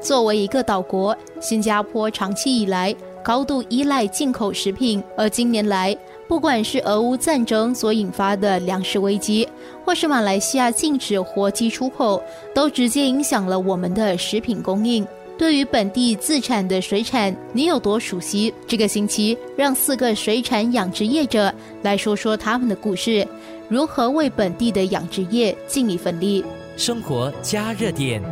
作为一个岛国，新加坡长期以来高度依赖进口食品，而近年来，不管是俄乌战争所引发的粮食危机，或是马来西亚禁止活鸡出口，都直接影响了我们的食品供应。对于本地自产的水产，你有多熟悉？这个星期，让四个水产养殖业者来说说他们的故事，如何为本地的养殖业尽一份力。生活加热点。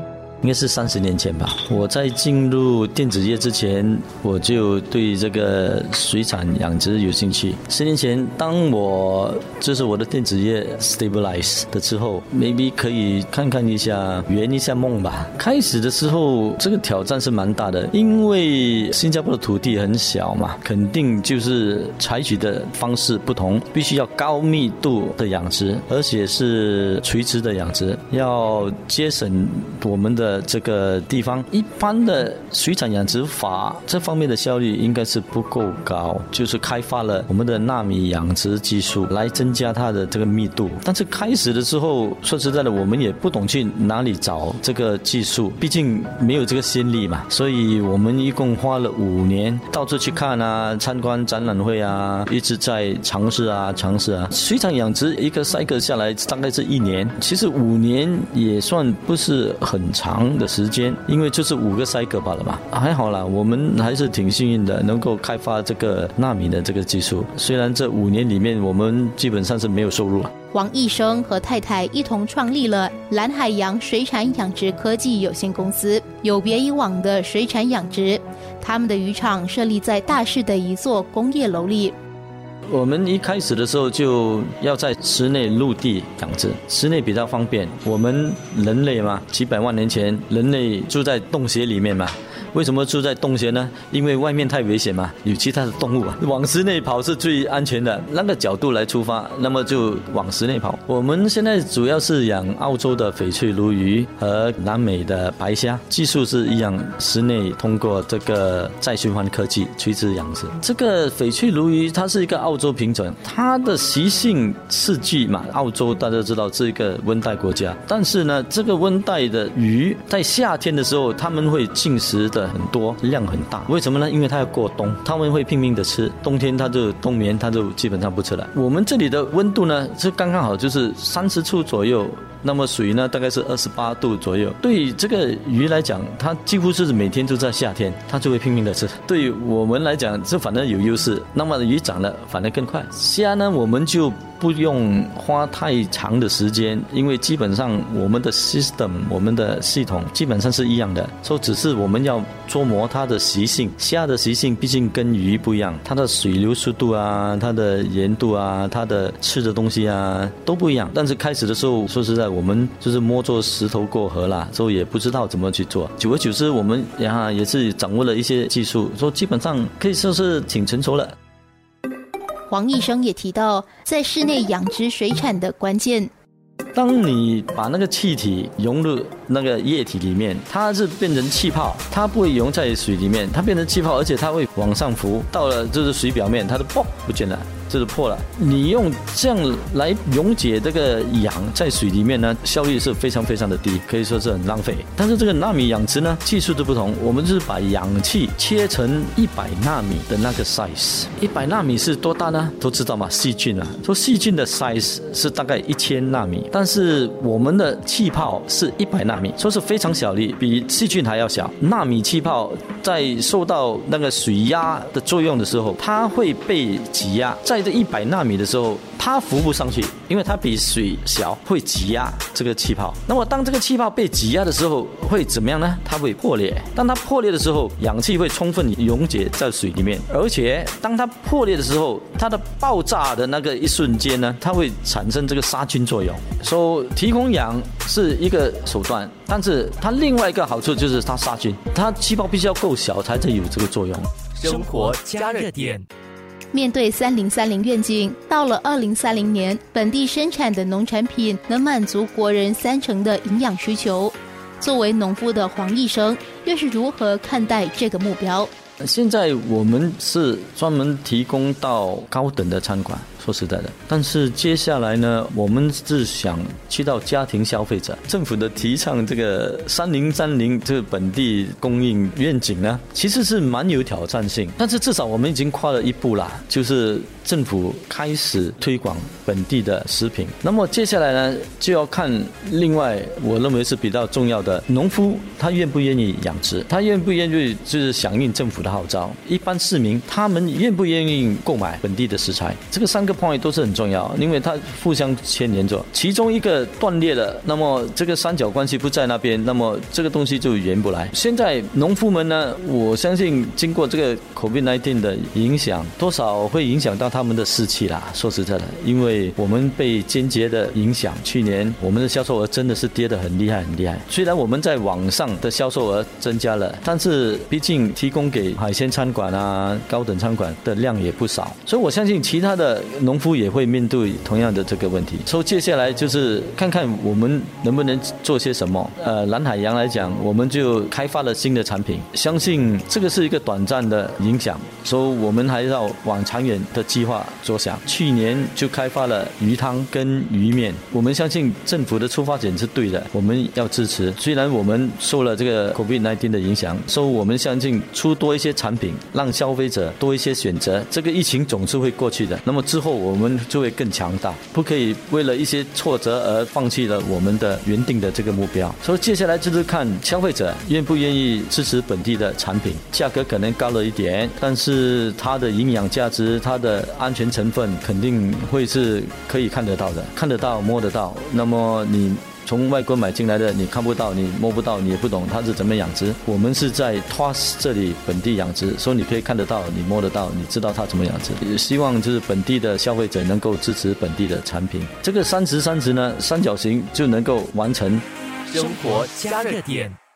应该是三十年前吧。我在进入电子业之前，我就对这个水产养殖有兴趣。十年前，当我就是我的电子业 stabilize 的之后，maybe 可以看看一下圆一下梦吧。开始的时候，这个挑战是蛮大的，因为新加坡的土地很小嘛，肯定就是采取的方式不同，必须要高密度的养殖，而且是垂直的养殖，要节省我们的。呃，这个地方一般的水产养殖法这方面的效率应该是不够高，就是开发了我们的纳米养殖技术来增加它的这个密度。但是开始的时候，说实在的，我们也不懂去哪里找这个技术，毕竟没有这个先例嘛。所以我们一共花了五年，到处去看啊，参观展览会啊，一直在尝试啊，尝试啊。水产养殖一个赛格下来大概是一年，其实五年也算不是很长。长的时间，因为就是五个赛格罢了嘛，还好啦，我们还是挺幸运的，能够开发这个纳米的这个技术。虽然这五年里面，我们基本上是没有收入。王义生和太太一同创立了蓝海洋水产养殖科技有限公司，有别以往的水产养殖，他们的渔场设立在大市的一座工业楼里。我们一开始的时候就要在室内陆地养殖，室内比较方便。我们人类嘛，几百万年前人类住在洞穴里面嘛。为什么住在洞穴呢？因为外面太危险嘛，有其他的动物啊，往室内跑是最安全的。那个角度来出发，那么就往室内跑。我们现在主要是养澳洲的翡翠鲈鱼和南美的白虾，技术是一样，室内通过这个再循环科技垂直养殖。这个翡翠鲈鱼它是一个澳洲品种，它的习性四季嘛，澳洲大家知道是一个温带国家，但是呢，这个温带的鱼在夏天的时候，他们会进食的。很多量很大，为什么呢？因为它要过冬，他们会拼命的吃，冬天它就冬眠，它就基本上不吃了。我们这里的温度呢是刚刚好，就是三十度左右。那么水呢，大概是二十八度左右。对于这个鱼来讲，它几乎是每天都在夏天，它就会拼命的吃。对于我们来讲，这反正有优势。那么鱼长得反而更快。虾呢，我们就。不用花太长的时间，因为基本上我们的 system，我们的系统基本上是一样的，说只是我们要琢磨它的习性。虾的习性毕竟跟鱼不一样，它的水流速度啊，它的盐度啊，它的吃的东西啊都不一样。但是开始的时候，说实在，我们就是摸着石头过河啦，所以也不知道怎么去做。久而久之，我们呀也是掌握了一些技术，说基本上可以说是挺成熟了。黄医生也提到，在室内养殖水产的关键。当你把那个气体融入那个液体里面，它是变成气泡，它不会溶在水里面，它变成气泡，而且它会往上浮，到了就是水表面，它就嘣不见了。这是破了。你用这样来溶解这个氧在水里面呢，效率是非常非常的低，可以说是很浪费。但是这个纳米养殖呢，技术都不同。我们就是把氧气切成一百纳米的那个 size。一百纳米是多大呢？都知道嘛，细菌啊。说细菌的 size 是大概一千纳米，但是我们的气泡是一百纳米，说是非常小粒，比细菌还要小。纳米气泡在受到那个水压的作用的时候，它会被挤压在。在这一百纳米的时候，它浮不上去，因为它比水小，会挤压这个气泡。那么当这个气泡被挤压的时候，会怎么样呢？它会破裂。当它破裂的时候，氧气会充分溶解在水里面，而且当它破裂的时候，它的爆炸的那个一瞬间呢，它会产生这个杀菌作用。说提供氧是一个手段，但是它另外一个好处就是它杀菌，它气泡必须要够小才能有这个作用。生活加热点。面对“三零三零”愿景，到了二零三零年，本地生产的农产品能满足国人三成的营养需求。作为农夫的黄医生，又是如何看待这个目标？现在我们是专门提供到高等的餐馆，说实在的。但是接下来呢，我们是想去到家庭消费者，政府的提倡这个三零三零这个本地供应愿景呢，其实是蛮有挑战性。但是至少我们已经跨了一步啦，就是政府开始推广本地的食品。那么接下来呢，就要看另外我认为是比较重要的，农夫他愿不愿意养殖，他愿不愿意就是响应政府的号召，一般市民他们愿不愿意购买本地的食材，这个三个 point 都是很重要，因为它互相牵连着，其中一个断裂了，那么这个三角关系不在那边，那么这个东西就圆不来。现在农夫们呢，我相信经过这个 COVID-19 的影响，多少会影响到他们的士气啦。说实在的，因为我们被间接的影响，去年我们的销售额真的是跌得很厉害很厉害。虽然我们在网上的销售额增加了，但是毕竟提供给海鲜餐馆啊、高等餐馆的量也不少，所以我相信其他的农夫也会面对同样的这个问题。所以接下来就是看看我们能不能做些什么。呃，蓝海洋来讲，我们就开发了新的产品，相信这个是一个短暂的影响，所以我们还要往长远的计划着想。去年就开发了鱼汤跟鱼面，我们相信政府的出发点是对的，我们要支持。虽然我们受了这个 COVID-19 的影响，所以我们相信出多一些产品，让消费者多一些选择。这个疫情总是会过去的，那么之后我们就会更强大，不可以为了一些挫折而放弃了我们的原定的这个目标。所以接下来就是看消费者愿不愿意支持本地的产品，价格可能高了一点，但是它的营养价值、它的安全成分肯定会是可以看得到的，看得到、摸得到。那么你。从外国买进来的，你看不到，你摸不到，你也不懂它是怎么养殖。我们是在 TOS 这里本地养殖，所以你可以看得到，你摸得到，你知道它怎么养殖。也希望就是本地的消费者能够支持本地的产品。这个三十三十呢，三角形就能够完成。生活加热点。